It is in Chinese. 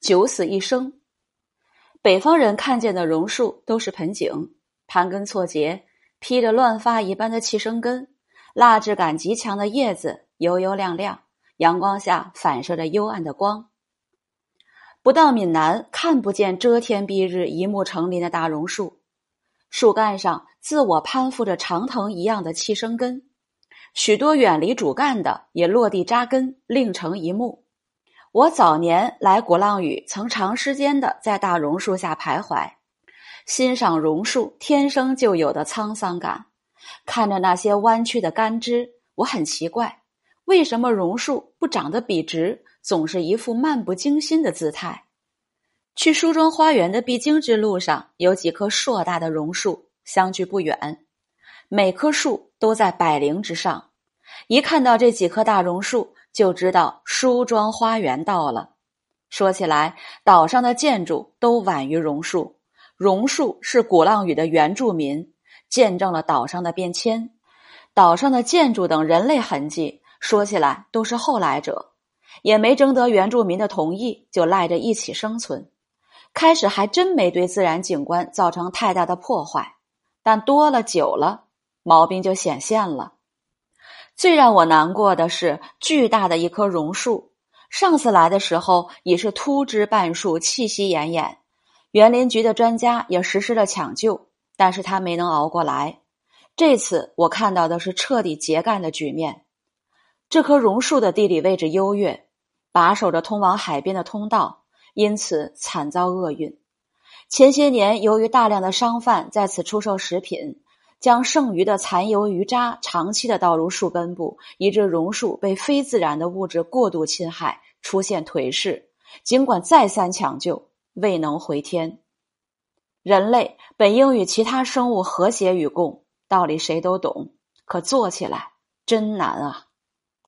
九死一生。北方人看见的榕树都是盆景，盘根错节，披着乱发一般的气生根，蜡质感极强的叶子油油亮亮，阳光下反射着幽暗的光。不到闽南，看不见遮天蔽日、一目成林的大榕树，树干上自我攀附着长藤一样的气生根，许多远离主干的也落地扎根，另成一木。我早年来鼓浪屿，曾长时间的在大榕树下徘徊，欣赏榕树天生就有的沧桑感。看着那些弯曲的干枝，我很奇怪，为什么榕树不长得笔直，总是一副漫不经心的姿态？去梳妆花园的必经之路上，有几棵硕大的榕树，相距不远，每棵树都在百龄之上。一看到这几棵大榕树，就知道梳妆花园到了。说起来，岛上的建筑都晚于榕树。榕树是鼓浪屿的原住民，见证了岛上的变迁。岛上的建筑等人类痕迹，说起来都是后来者，也没征得原住民的同意，就赖着一起生存。开始还真没对自然景观造成太大的破坏，但多了久了，毛病就显现了。最让我难过的是，巨大的一棵榕树，上次来的时候已是秃枝半树，气息奄奄。园林局的专家也实施了抢救，但是他没能熬过来。这次我看到的是彻底截干的局面。这棵榕树的地理位置优越，把守着通往海边的通道，因此惨遭厄运。前些年，由于大量的商贩在此出售食品。将剩余的残油余渣长期的倒入树根部，以致榕树被非自然的物质过度侵害，出现颓势。尽管再三抢救，未能回天。人类本应与其他生物和谐与共，道理谁都懂，可做起来真难啊！